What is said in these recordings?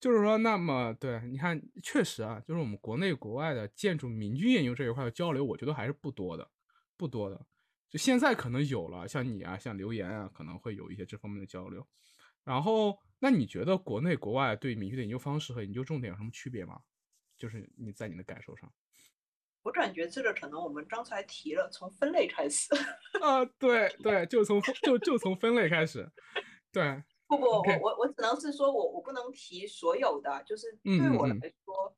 就是说，那么对，你看，确实啊，就是我们国内国外的建筑民居研究这一块的交流，我觉得还是不多的，不多的。就现在可能有了，像你啊，像留言啊，可能会有一些这方面的交流。然后，那你觉得国内国外对民居的研究方式和研究重点有什么区别吗？就是你在你的感受上，我感觉这个可能我们刚才提了，从分类开始。啊，对对，就从就就从分类开始，对。不不，我我我只能是说，我我不能提所有的，就是对我来说，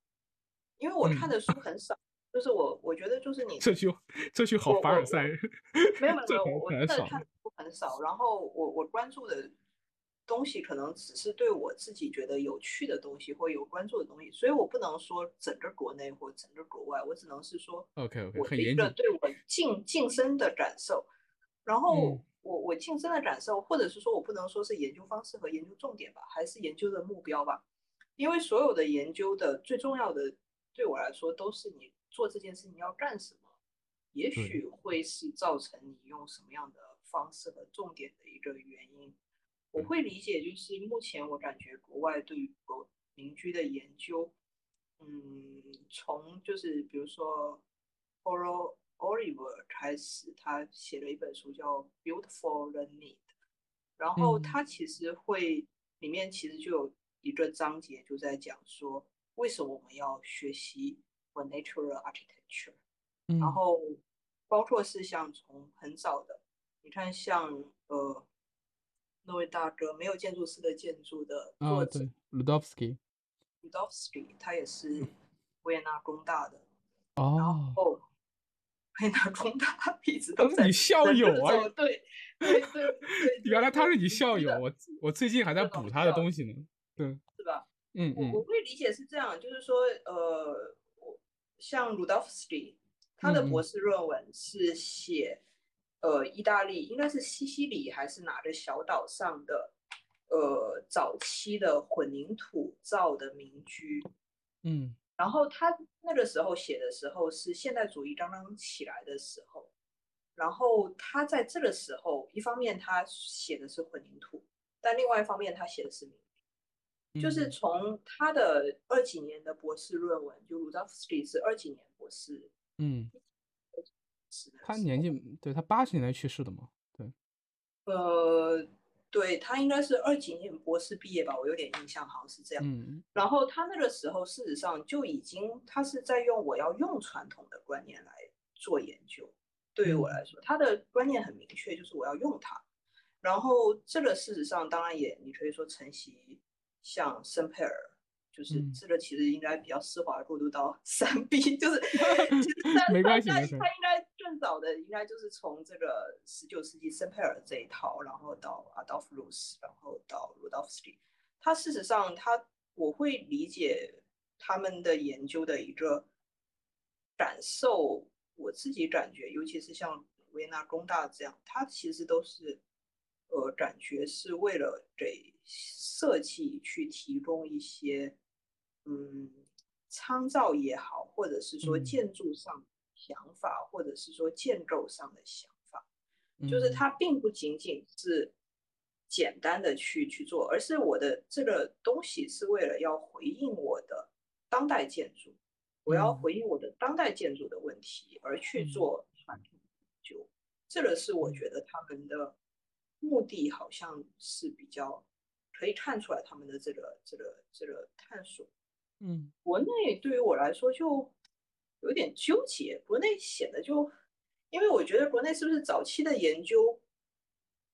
因为我看的书很少，就是我我觉得就是你这句这句好凡尔赛，没有没有，我真的看的。书很少，然后我我关注的东西可能只是对我自己觉得有趣的东西或有关注的东西，所以我不能说整个国内或整个国外，我只能是说，OK OK，我一个对我近近身的感受，然后。我我亲身的感受，或者是说我不能说是研究方式和研究重点吧，还是研究的目标吧。因为所有的研究的最重要的，对我来说都是你做这件事情要干什么，也许会是造成你用什么样的方式和重点的一个原因。我会理解，就是目前我感觉国外对于国民居的研究，嗯，从就是比如说 oral。Oliver 开始，他写了一本书叫《Beautiful the Need》，然后他其实会里面其实就有一个章节就在讲说，为什么我们要学习 Natural Architecture，然后包括是像从很早的，你看像呃那位大哥没有建筑师的建筑的作者 Ludovsky，Ludovsky 他也是维也纳工大的，哦，然后。维也纳工大一直都是你校友啊！对对对，原来他是你校友，我我最近还在补他的东西呢。对，是吧？嗯嗯，我会理解是这样，就是说，呃，像鲁道夫斯基，他的博士论文是写，呃，意大利应该是西西里还是哪个小岛上的，呃，早期的混凝土造的民居。嗯。然后他那个时候写的时候是现代主义刚刚起来的时候，然后他在这个时候，一方面他写的是混凝土，但另外一方面他写的是民居，就是从他的二几年的博士论文，就鲁道夫斯基是二几年博士，嗯，他年纪对他八十年代去世的嘛，对，呃。对他应该是二几年博士毕业吧，我有点印象，好像是这样。嗯，然后他那个时候事实上就已经，他是在用我要用传统的观念来做研究。对于我来说，他的观念很明确，就是我要用它。然后这个事实上当然也，你可以说承袭像圣佩尔。就是这个其实应该比较丝滑过渡到 三 B，就是 其实没关系，他应该更早的应该就是从这个十九世纪圣佩尔这一套，然后到阿道夫·鲁斯，然后到鲁道夫斯基。他事实上他我会理解他们的研究的一个感受，我自己感觉，尤其是像维也纳工大这样，他其实都是呃感觉是为了给设计去提供一些。嗯，参照也好，或者是说建筑上想法，或者是说建构上的想法，就是它并不仅仅是简单的去去做，而是我的这个东西是为了要回应我的当代建筑，我要回应我的当代建筑的问题而去做传统研究。这个是我觉得他们的目的好像是比较可以看出来他们的这个这个这个探索。嗯，国内对于我来说就有点纠结，国内显得就，因为我觉得国内是不是早期的研究，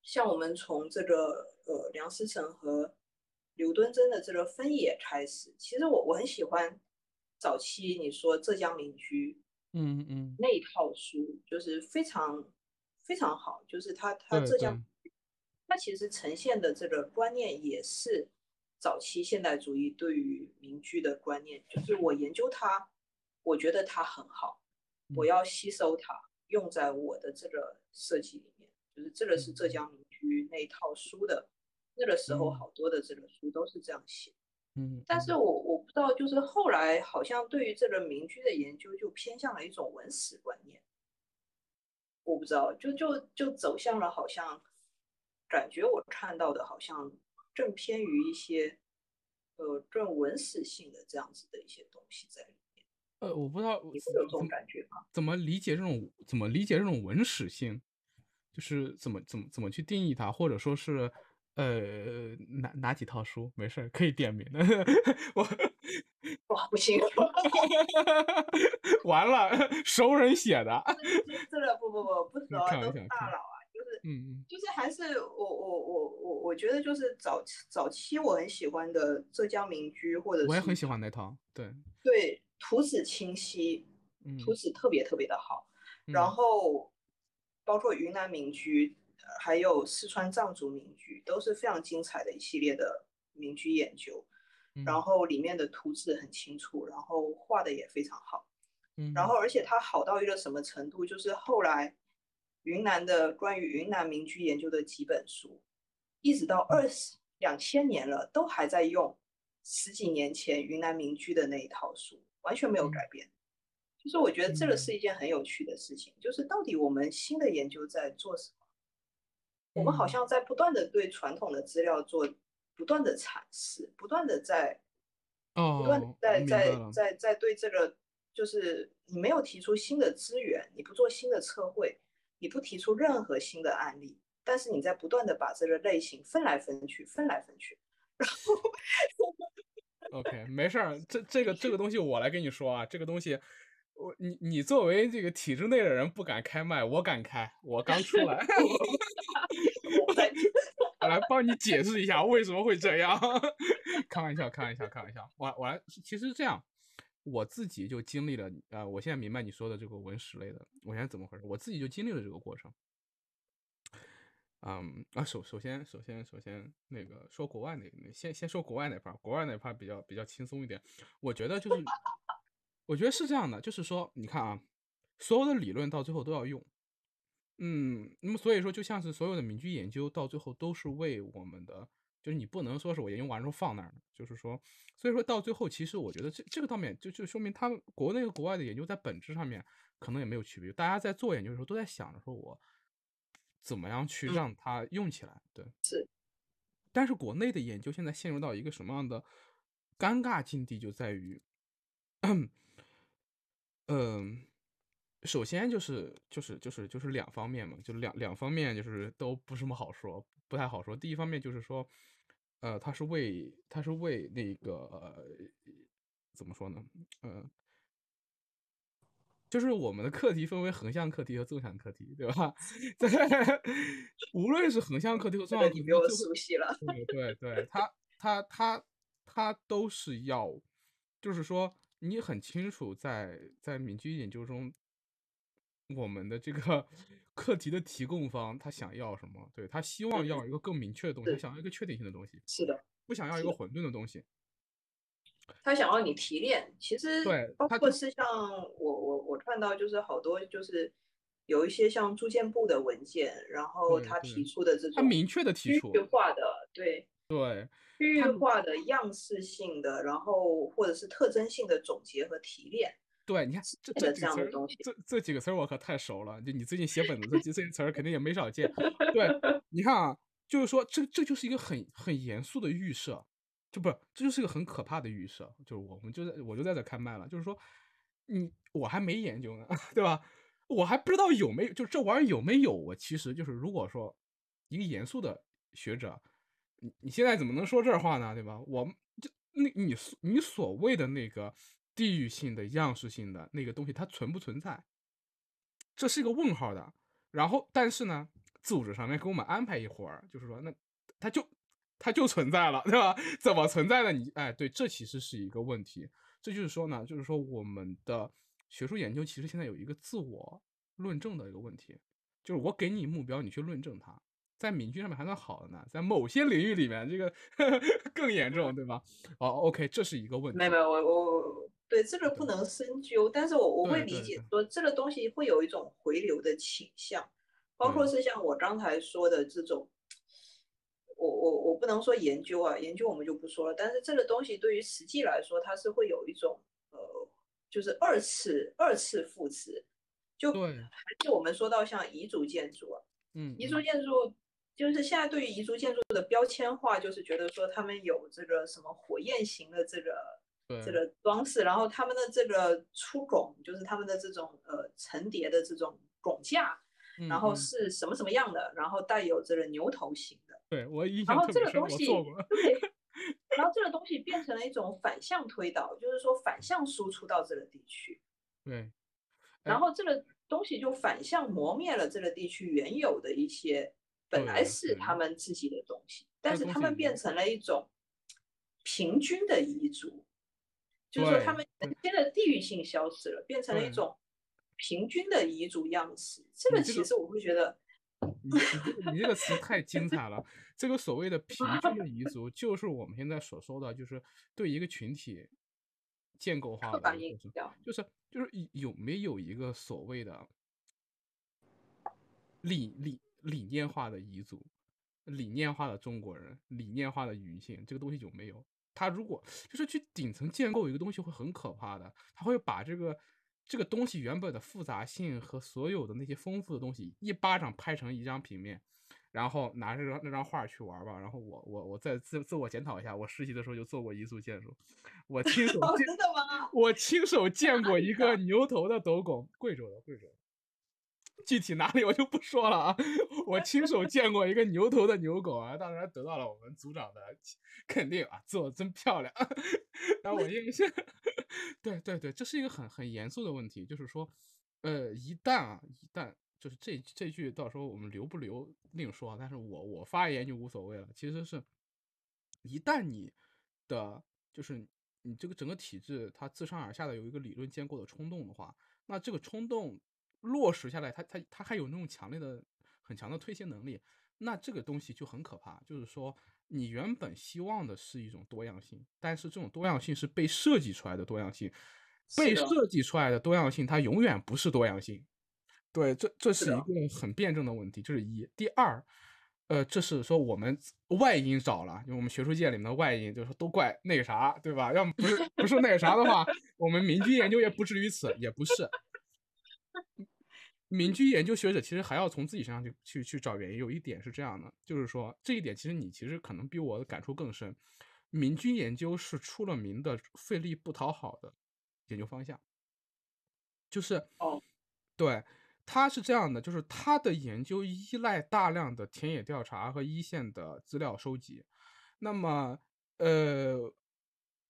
像我们从这个呃梁思成和刘敦桢的这个分野开始，其实我我很喜欢早期你说浙江民居，嗯嗯，那一套书就是非常非常好，就是他他浙江，他其实呈现的这个观念也是。早期现代主义对于民居的观念，就是我研究它，我觉得它很好，我要吸收它，用在我的这个设计里面。就是这个是浙江民居那一套书的，那个时候好多的这个书都是这样写。嗯，但是我我不知道，就是后来好像对于这个民居的研究就偏向了一种文史观念，我不知道，就就就走向了好像，感觉我看到的好像。正偏于一些呃更文史性的这样子的一些东西在里面。呃，我不知道你会有这种感觉吗？怎么理解这种怎么理解这种文史性？就是怎么怎么怎么去定义它，或者说是呃哪哪几套书？没事儿，可以点名的。我哇，不行，完了，熟人写的。这个不不不不 熟啊，都开玩笑大佬啊，就是嗯嗯就是还是我我我我我觉得就是早早期我很喜欢的浙江民居，或者是我也很喜欢那套。对，对图纸清晰，嗯，图纸特别特别的好，然嗯后包括云南民居，呃还有四川藏族民居，都是非常精彩的一系列的民居研究。然嗯后里面的图纸很清楚，然后画的也非常好。嗯，然后而且它好到一个什么程度，就是后来云南的关于云南民居研究的几本书，一直到二十两千年了，都还在用十几年前云南民居的那一套书，完全没有嗯改变。就是我觉得这个嗯是一件很有趣的事情，就是到底我们新的研究在做什么？我们好嗯像在不断的对传统的资料做不断的阐释，不断的在不断地哦，在在。在在对这个，就是你没有提出新的资源，你不做新的测绘，你不提出任何新的案例，但是你在不断的把这个类型分来分去，分来分去，然后 OK，没事儿，这这个这个东西我来跟你说啊，这个东西，我你你作为这个体制内的人不敢开麦，我敢开，我刚出来，我在 我来帮你解释一下为什么会这样。开玩笑，开玩笑，开玩笑。我我来，其实这样，我自己就经历了，呃，我现在明白你说的这个文史类的，我现在怎么回事？我自己就经历了这个过程。嗯啊，首首先首先首先那个说国外那那先先说国外那 part，国外那 part 比较比较轻松一点。我觉得就是，我觉得是这样的，就是说，你看啊，所有的理论到最后都要用。嗯，那么所以说，就像是所有的民居研究到最后都是为我们的，就是你不能说是我研究完之后放那儿的，就是说，所以说到最后，其实我觉得这这个方面就就说明他们国内和国外的研究在本质上面可能也没有区别，大家在做研究的时候都在想着说我怎么样去嗯让它用起来，对。是但是国内的研究现在陷入到一个什么样的尴尬境地，就在于，嗯，首先就是就是就是就是两方面嘛，就是两两方面就是都不是什么好说，不太好说。第一方面就是说，呃，他是为他是为那个、呃、怎么说呢？呃，就是我们的课题分为横向课题和纵向课题，对吧？在无论是横向课题和纵向课题，这 个你比我熟悉了，对对对，他他他他都是要，就是说你很清楚在在民居研究中，我们的这个课题的提供方他想要什么？对他希望嗯要一个更明确的东西，他想要一个确定性的东西，是的。不想要一个混沌的东西。他想要你提炼，其实对包括是像我我我看到就是好多就是有一些像住建部的文件，然后他提出的这种他明确的提出区域，化的对对区域化的样式性的，然后或者是特征性的总结和提炼，对，你看这这几个词儿这这这几个词儿我可太熟了。就你最近写本子，这这些词儿肯定也没少见。对，你看啊，就是说这这就是一个很很严肃的预设，就不是这就是一个很可怕的预设。就是我们就在我就在这开麦了，就是说你我还没研究呢，对吧？我还不知道有没有，就这玩意儿有没有。我其实就是如果说一个严肃的学者，你你现在怎么能说这话呢？对吧？我那你所你所谓的那个地域性的、样式性的那个东西，它存不存在？这是一个问号的。然后，但是呢，组织上面给我们安排一会儿，就是说，那它就它就存在了，对吧？怎么存在的？你哎，对，这其实是一个问题。这就是说呢，就是说我们的学术研究其实现在有一个自我论证的一个问题，就是我给你目标，你去论证它。在民居上面还算好的呢，在某些领域里面，这个 更严重，对吧？哦，OK，这是一个问题。没有没有，我我我对这个不能深究，但是我我会理解说这个东西会有一种回流的倾向，包括是像我刚才说的这种，我我我不能说研究啊，研究我们就不说了，但是这个东西对于实际来说，它是会有一种呃，就是二次二次复制，就对，还是我们说到像彝族建筑啊，嗯，彝族嗯建筑就是现在对于彝族建筑的标签化，就是觉得说他们有这个什么火焰型的这个这个装饰，然后他们的这个出拱，就是他们的这种呃层叠的这种拱架，然后是什么什么样的，然后带有这个牛头形的。对我印象然后这个东西，对，然后这个东西变成了一种反向推导，就是说反向输出到这个地区。对。然后这个东西就反向磨灭了这个地区原有的一些。本来是他们自己的东西，但是他们变成了一种平均的彝族，就是说他们原先的地域性消失了，变成了一种平均的彝族样式。这个其实我会觉得，你你这个词太精彩了。这个所谓的平均的彝族，就是我们现在所说的，就是对一个群体建构化的，就是就是有没有一个所谓的理理。理念化的彝族，理念化的中国人，理念化的女性，这个东西有没有？他如果就是去顶层建构一个东西，会很可怕的。他会把这个这个东西原本的复杂性和所有的那些丰富的东西，一巴掌拍成一张平面，然后拿着那张画去玩吧。然后我我我再自自我检讨一下，我实习的时候就做过彝族建筑，我亲手真的吗？我亲手见过一个 牛头的斗拱，贵州的，贵州。具体哪里我就不说了啊！我亲手见过一个牛头的牛狗啊，当然得到了我们组长的肯定啊，做的真漂亮。然后我 印象，对对对，这是一个很很严肃的问题，就是说，呃，一旦啊，一旦就是这这句到时候我们留不留另说，但是我我发言就无所谓了。其实是，一旦你的就是你这个整个体制它自上而下的有一个理论建构的冲动的话，那这个冲动。落实下来，它它它还有那种强烈的、很强的推卸能力，那这个东西就很可怕。就是说，你原本希望的是一种多样性，但是这种多样性是被设计出来的多样性，被设计出来的多样性，它永远不是多样性。对，这这是一个很辩证的问题。这是一，第二，呃，这是说我们外因找了，因为我们学术界里面的外因，就是都怪那个啥，对吧？要么不是不是那个啥的话，我们民居研究也不至于此，也不是。民居研究学者其实还要从自己身上去去去找原因。有一点是这样的，就是说这一点其实你其实可能比我的感触更深。民居研究是出了名的费力不讨好的研究方向，就是哦，对，他是这样的，就是他的研究依赖大量的田野调查和一线的资料收集。那么，呃，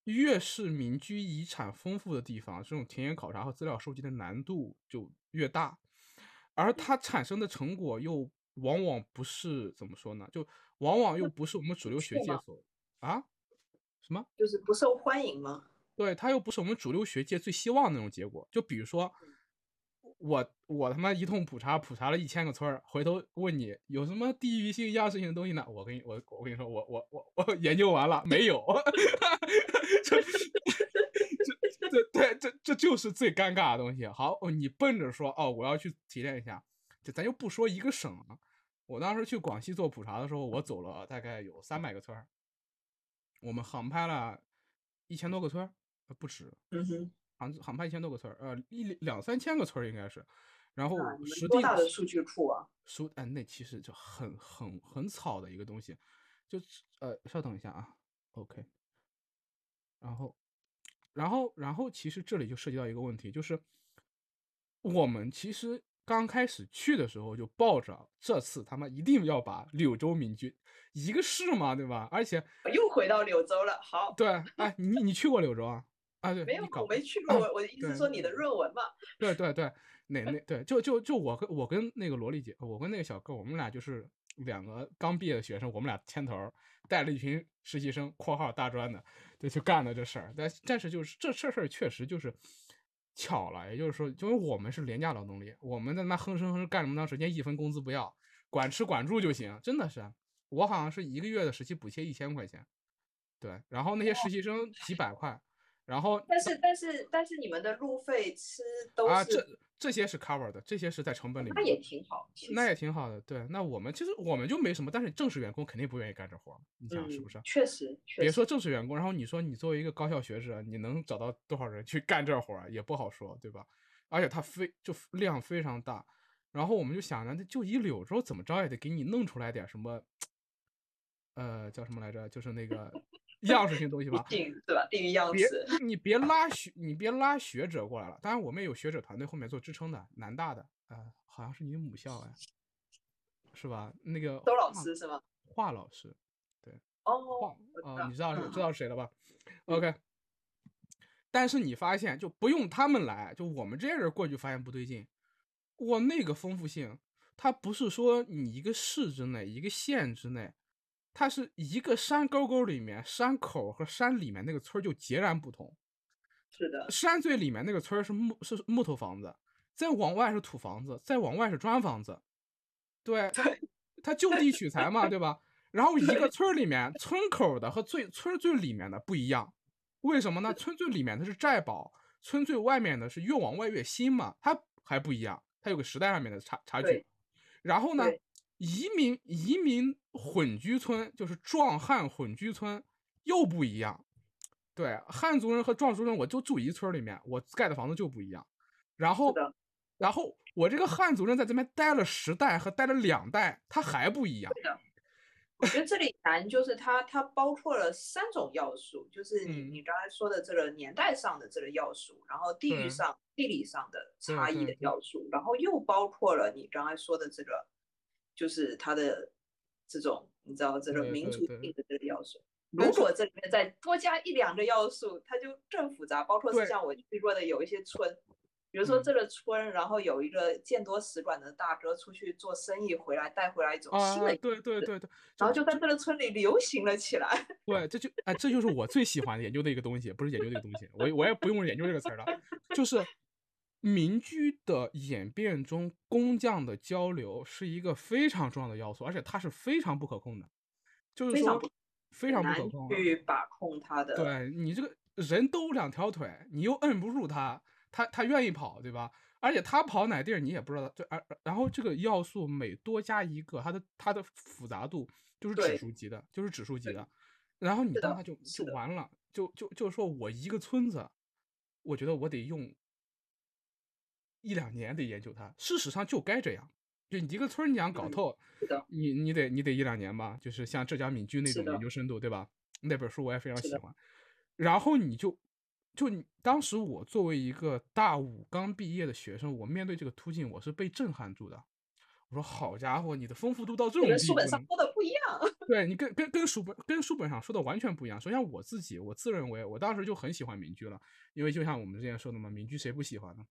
越是民居遗产丰富的地方，这种田野考察和资料收集的难度就越大。而它产生的成果又往往不是怎么说呢？就往往又不是我们主流学界所啊什么？就是不受欢迎吗？对，它又不是我们主流学界最希望那种结果。就比如说，我我他妈一通普查，普查了一千个村儿，回头问你有什么地域性、样式性的东西呢？我跟你我我跟你说，我我我我研究完了没有？这 对这这就是最尴尬的东西。好，你奔着说哦，我要去提炼一下，就咱就不说一个省了。我当时去广西做普查的时候，我走了大概有三百个村儿，我们航拍了一千多个村儿，不止。嗯哼，航航拍一千多个村儿，呃，一两三千个村儿应该是。然后实地大的数据库啊，数哎，那其实就很很很草的一个东西。就呃，稍等一下啊，OK，然后。然后，然后其实这里就涉及到一个问题，就是我们其实刚开始去的时候就抱着这次他妈一定要把柳州民居一个市嘛，对吧？而且又回到柳州了。好，对，哎，你你去过柳州啊？啊，对，没有，我没去过。我我的意思说你的论文嘛。对对对，哪 那对，就就就我跟我跟那个萝莉姐，我跟那个小哥，我们俩就是两个刚毕业的学生，我们俩牵头带了一群实习生（括号大专的）。就去干了这事儿，但但是就是这这事儿确实就是巧了，也就是说，因为我们是廉价劳动力，我们在那哼哧哼哧干这么长时间，一分工资不要，管吃管住就行，真的是，我好像是一个月的实习补贴一千块钱，对，然后那些实习生几百块，然后但是但是但是你们的路费吃都是。这些是 cover 的，这些是在成本里面，那也挺好，那也挺好的。对，那我们其实我们就没什么，但是正式员工肯定不愿意干这活儿，你想是不是？确实，别说正式员工，然后你说你作为一个高校学者，你能找到多少人去干这活儿也不好说，对吧？而且它非就量非常大，然后我们就想着，那就一柳州怎么着也得给你弄出来点什么，呃，叫什么来着？就是那个样式性东西吧，对吧？地域样别式。你别拉学，你别拉学者过来了。当然，我们也有学者团队后面做支撑的，南大的，呃，好像是你的母校哎，是吧？那个周老师是吗？华老师，对哦，哦，你知道知道是谁了吧？OK。但是你发现就不用他们来，就我们这些人过去发现不对劲，哇，那个丰富性，它不是说你一个市之内、一个县之内，它是一个山沟沟里面，山口和山里面那个村就截然不同。是的，山最里面那个村是木是木头房子，再往外是土房子，再往外是砖房子。对，它它就地取材嘛，对吧？然后一个村里面，村口的和最村最里面的不一样，为什么呢？村最里面的是寨堡，村最外面的是越往外越新嘛，它还不一样，它有个时代上面的差差距。然后呢对，移民移民混居村就是壮汉混居村又不一样。对，汉族人和壮族人，我就住一村儿里面，我盖的房子就不一样。然后的，然后我这个汉族人在这边待了十代和待了两代，他还不一样。对的。我觉得这里难就是它它包括了三种要素，就是你嗯你刚才说的这个年代上的这个要素，然后地域上地理上的差异的要素，然后又包括了你刚才说的这个，就是它的这种你知道这个民族性的这个要素。如果这里面再多加一两个要素，它就更复杂。包括是像我去过的有一些村，比如说嗯这个村，然后有一个见多识广的大哥出去做生意回来，带回来一种新啊，的对对对对，然后就在这个村里流行了起来。对，这就哎，这就是我最喜欢研究的一个东西，不是研究这个东西，我我也不用研究这个词儿了，就是民居的演变中，工匠的交流是一个非常重要的要素，而且它是非常不可控的，就是说非常不非常不可控啊。去把控它的。对你这个人都两条腿，你又摁不住他，他他愿意跑，对吧？而且他跑哪地儿你也不知道，对而然后这个要素每多加一个，它的它的复杂度就是指数级的，就是指数级的。然后你当他就就完了，就就就说我一个村子，我觉得我得用一两年得研究它。事实上就该这样，就你一个村儿你想搞嗯透，你你得你得一两年吧，就是像浙江闽剧那种研究深度，对吧？那本书我也非常喜欢。然后你就就你当时我作为一个大五刚毕业的学生，我面对这个突进，我是被震撼住的。我说好家伙，你的丰富度到这种跟地步呢书本上？说的不一样。对你跟跟跟书本跟书本上说的完全不一样。首先我自己，我自认为我当时就很喜欢民居了，因为就像我们之前说的嘛，民居谁不喜欢呢？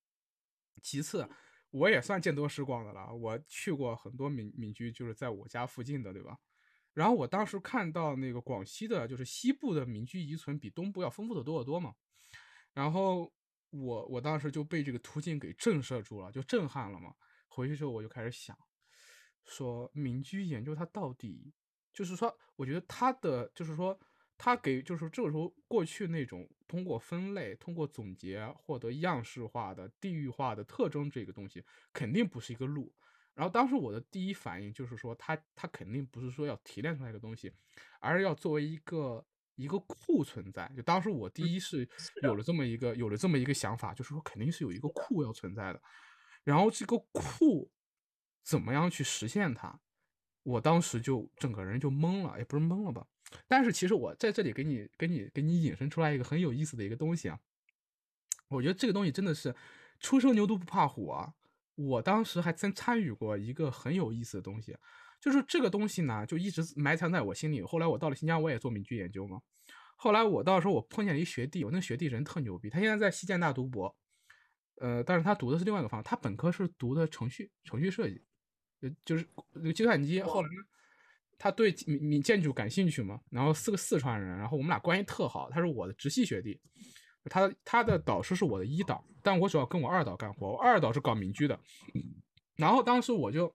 其次，我也算见多识广的了，我去过很多民民居，就是在我家附近的，对吧？然后我当时看到那个广西的，就是西部的民居遗存比东部要丰富的多得多嘛。然后我我当时就被这个途径给震慑住了，就震撼了嘛。回去之后我就开始想，说民居研究它到底，就是说，我觉得它的就是说，它给就是这个时候过去那种通过分类、通过总结获得样式化的、地域化的特征这个东西，肯定不是一个路。然后当时我的第一反应就是说，它它肯定不是说要提炼出来一个东西，而是要作为一个一个库存在。就当时我第一是有了这么一个有了这么一个想法，就是说肯定是有一个库要存在的。然后这个库怎么样去实现它？我当时就整个人就懵了，也不是懵了吧？但是其实我在这里给你给你给你引申出来一个很有意思的一个东西啊，我觉得这个东西真的是初生牛犊不怕虎啊！我当时还真参与过一个很有意思的东西，就是这个东西呢，就一直埋藏在我心里。后来我到了新疆，我也做民居研究嘛。后来我到时候我碰见了一学弟，我那学弟人特牛逼，他现在在西建大读博，呃，但是他读的是另外一个方向，他本科是读的程序程序设计，呃，就是那个计算机。后来呢，他对民民建筑感兴趣嘛，然后是个四川人，然后我们俩关系特好，他是我的直系学弟，他他的导师是我的一导，但我主要跟我二导干活，我二导是搞民居的，然后当时我就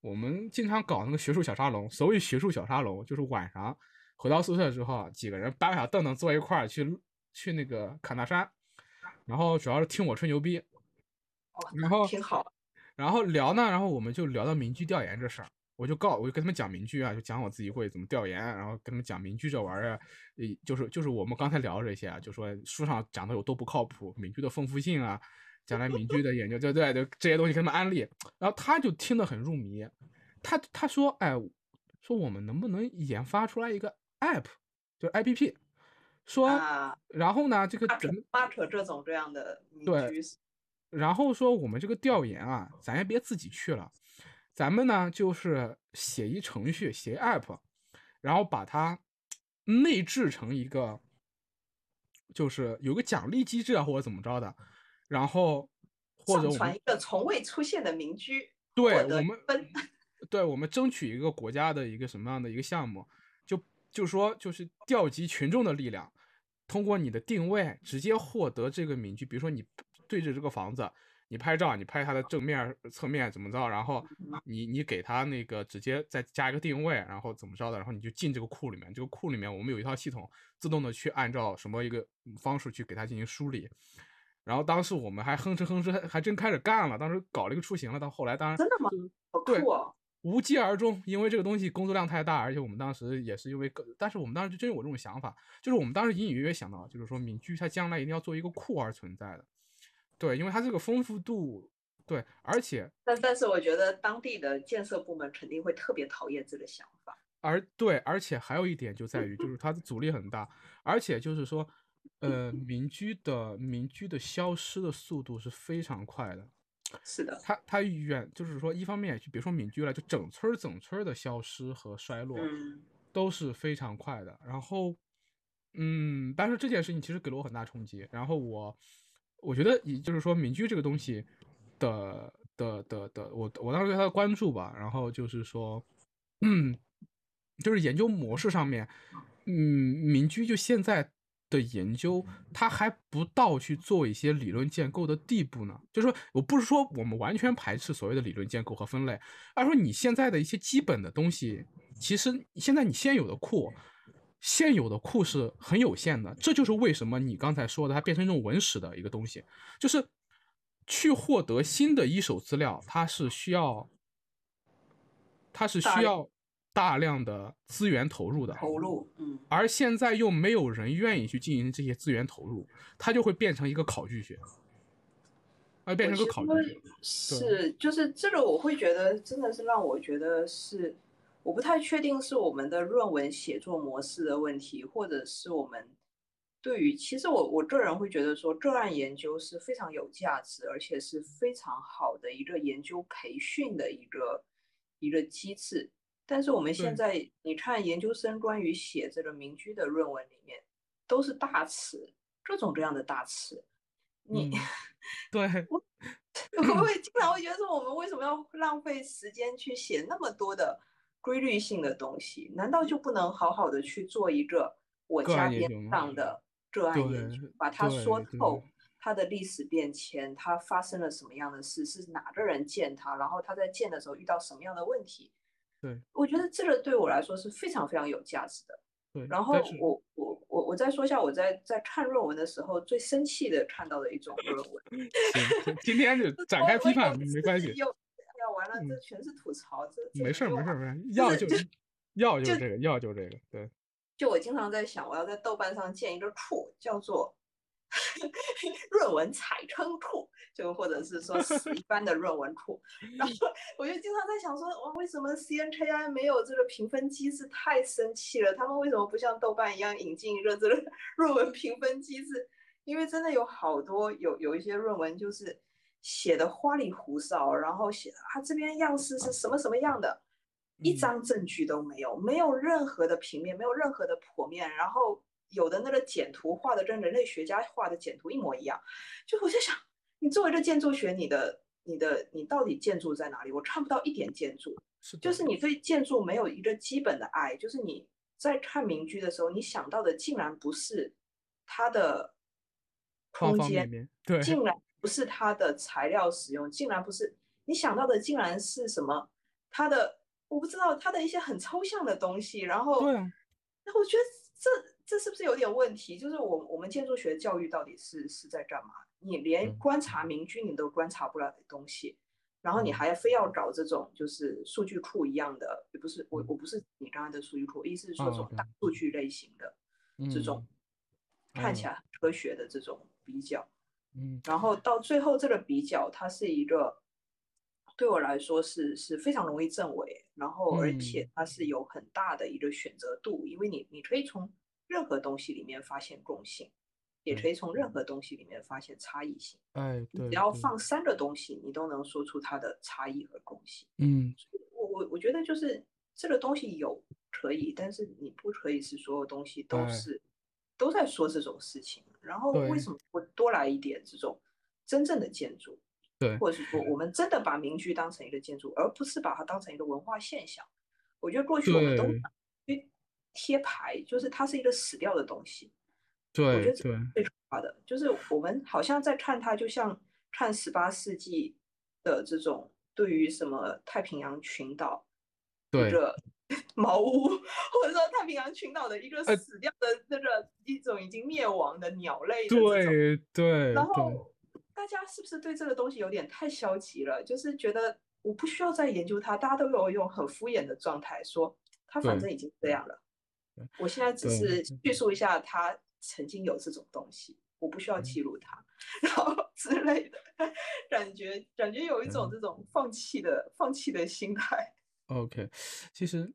我们经常搞那个学术小沙龙，所谓学术小沙龙就是晚上回到宿舍之后，几个人搬个小凳凳坐一块儿去去那个侃大山，然后主要是听我吹牛逼，哦然后挺好。然后聊呢，然后我们就聊到民居调研这事儿，我就告我就跟他们讲民居啊，就讲我自己会怎么调研，然后跟他们讲民居这玩意儿，呃，就是就是我们刚才聊的这些啊，就说书上讲的有多不靠谱，民居的丰富性啊，将来民居的研究，对对，就这些东西跟他们安利，然后他就听得很入迷，他他说，哎，说我们能不能研发出来一个 app，就是 app，说，然后呢，这个怎么发扯这种这样的对，然后说我们这个调研啊，咱也别自己去了，咱们呢就是写一程序，写 app，然后把它内置成一个。就是有个奖励机制啊，或者怎么着的，然后或者我们一个从未出现的民居，对我们，对我们争取一个国家的一个什么样的一个项目，就就说就是调集群众的力量，通过你的定位直接获得这个民居，比如说你对着这个房子。你拍照，你拍它的正面、侧面怎么着？然后你你给它那个直接再加一个定位，然后怎么着的？然后你就进这个库里面。这个库里面我们有一套系统，自动的去按照什么一个方式去给它进行梳理。然后当时我们还哼哧哼哧，还还真开始干了。当时搞了一个雏形了。到后来当然真的吗？对，无疾而终，因为这个东西工作量太大，而且我们当时也是因为，但是我们当时就真有这种想法，就是我们当时隐隐约约想到，就是说闽居它将来一定要做一个库而存在的。对，因为它这个丰富度，对，而且，但但是我觉得当地的建设部门肯定会特别讨厌这个想法。而对，而且还有一点就在于，就是它的阻力很大，而且就是说，呃，民居的民居的消失的速度是非常快的。是的，它它远就是说，一方面就别说民居了，就整村整村的消失和衰落都是非常快的。然后，嗯，但是这件事情其实给了我很大冲击。然后我。我觉得，也就是说，民居这个东西的的的的，我我当时对它的关注吧，然后就是说，嗯，就是研究模式上面，嗯，民居就现在的研究，它还不到去做一些理论建构的地步呢。就是说，我不是说我们完全排斥所谓的理论建构和分类，而说你现在的一些基本的东西，其实现在你现有的库。现有的库是很有限的，这就是为什么你刚才说的它变成一种文史的一个东西，就是去获得新的一手资料，它是需要，它是需要大量的资源投入的。投入，嗯。而现在又没有人愿意去进行这些资源投入，它就会变成一个考据学，而变成个考据学。是，就是这个，我会觉得真的是让我觉得是。我不太确定是我们的论文写作模式的问题，或者是我们对于其实我我个人会觉得说，个案研究是非常有价值，而且是非常好的一个研究培训的一个一个机制。但是我们现在你看研究生关于写这个民居的论文里面，都是大词，各种各样的大词。你对 我 我会经常会觉得说，我们为什么要浪费时间去写那么多的？规律性的东西，难道就不能好好的去做一个我家边上的个案研究，把它说透，它的历史变迁，它发生了什么样的事，是哪个人建它，然后他在建的时候遇到什么样的问题？对，我觉得这个对我来说是非常非常有价值的。对，然后我我我我再说一下我在在看论文的时候最生气的看到的一种论文。今天就展开批判没关系。完了，这全是吐槽。这没事没事没事，要就要就这个，要就这个。对，就我经常在想，我要在豆瓣上建一个库，叫做 论文踩坑库，就或者是说死一般的论文库。然后 我就经常在想说，哇，为什么 CNKI 没有这个评分机制？太生气了！他们为什么不像豆瓣一样引进一个这个 论文评分机制？因为真的有好多有有一些论文就是。写的花里胡哨，然后写啊这边样式是什么什么样的，一张证据都没有，没有任何的平面，没有任何的剖面，然后有的那个简图画的跟人类学家画的简图一模一样，就我在想，你作为一个建筑学，你的你的你到底建筑在哪里？我看不到一点建筑，就是你对建筑没有一个基本的爱，就是你在看民居的时候，你想到的竟然不是它的空间，对，竟然。不是它的材料使用，竟然不是你想到的，竟然是什么？它的我不知道，它的一些很抽象的东西。然后，对，然后我觉得这这是不是有点问题？就是我我们建筑学教育到底是是在干嘛？你连观察民居你都观察不了的东西，然后你还要非要搞这种就是数据库一样的，也不是我我不是你刚才的数据库，意思是说这种大数据类型的这种看起来很科学的这种比较。嗯然后到最后这个比较，它是一个对我来说是是非常容易证伪，然后而且嗯。它是有很大的一个选择度，因为你你可以从任何东西里面发现共性，也可以从任何东西里面发现差异性。哎，对，只要放。三个东西，你都能说出它的差异和共性。嗯。我我我觉得就是这个东西有可以，但是你不可以是所有东西都哎。是、都在说这种事情。然后为什么不多来一点这种真正的建筑？对或者是说我们真的把民居当成一个建筑，而不是把它当成一个文化现象。我觉得过去我们都贴牌，就是它是一个死掉的东西。对我觉得最可怕的，就是我们好像在看它，就像看十八世纪的这种对于什么太平洋群岛一对个 茅屋，或者说太平洋群岛的一个呃死掉的那个一种已经灭亡的鸟类的，对对对，然后大家是不是对这个东西有点太消极了？就是觉得我不需要再研究它，大家都有一种很敷衍的状态，说它反正已经这样了，我现在只是叙述一下它曾经有这种东西，我不需要嗯记录它，然后之类的感觉，感觉有一种嗯这种放弃的放弃的心态。OK，其实，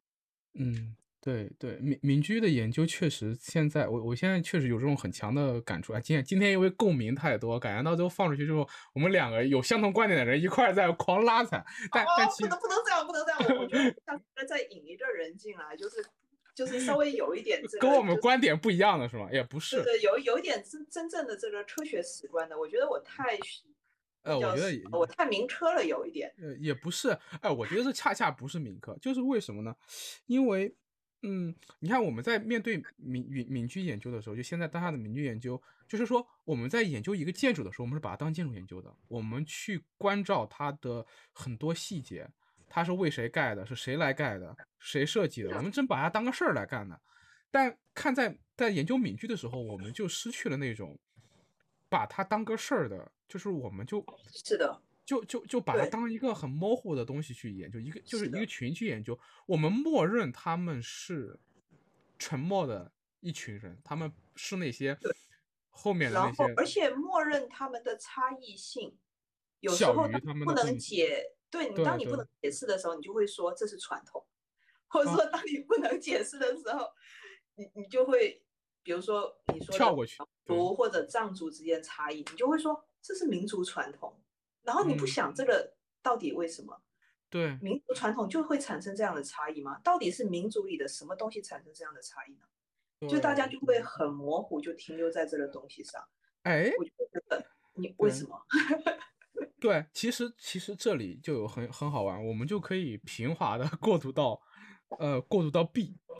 嗯，对对，民民居的研究确实，现在我我现在确实有这种很强的感触啊。今天今天因为共鸣太多，感觉到最后放出去之后，我们两个有相同观点的人一块儿在狂拉踩，但但哦，其实不能不能这样，不能这样，我我觉得下次再引一个人进来，就是就是稍微有一点这个，跟我们观点不一样的是吗？也不是，对对，有有一点真真正的这个科学史观的，我觉得我太呃，我觉得也我太民科了，有一点。呃，也不是，哎，我觉得这恰恰不是民科，就是为什么呢？因为，嗯，你看我们在面对民民民居研究的时候，就现在当下的民居研究，就是说我们在研究一个建筑的时候，我们是把它当建筑研究的，我们去关照它的很多细节，它是为谁盖的，是谁来盖的，谁设计的，我们真把它当个事儿来干的。但看在在研究民居的时候，我们就失去了那种把它当个事儿的，就是我们就是的，就就就把它当一个很模糊的东西去研究，一个就是一个群去研究，我们默认他们是沉默的一群人，他们是那些后面的那然后而且默认他们的差异性，有时候他们不能解，对你当你不能解释的时候，你就会说这是传统，或者啊说当你不能解释的时候，你你就会，比如说你说的跳过去族或者藏族之间差异，你就会说这是民族传统，然后你不嗯想这个到底为什么？对民族传统就会产生这样的差异吗？到底是民族里的什么东西产生这样的差异呢？就大家就会很模糊，就停留在这个东西上。哎我就觉得你为什么？对，其实其实这里就有很很好玩，我们就可以平滑的过渡到呃过渡到 B，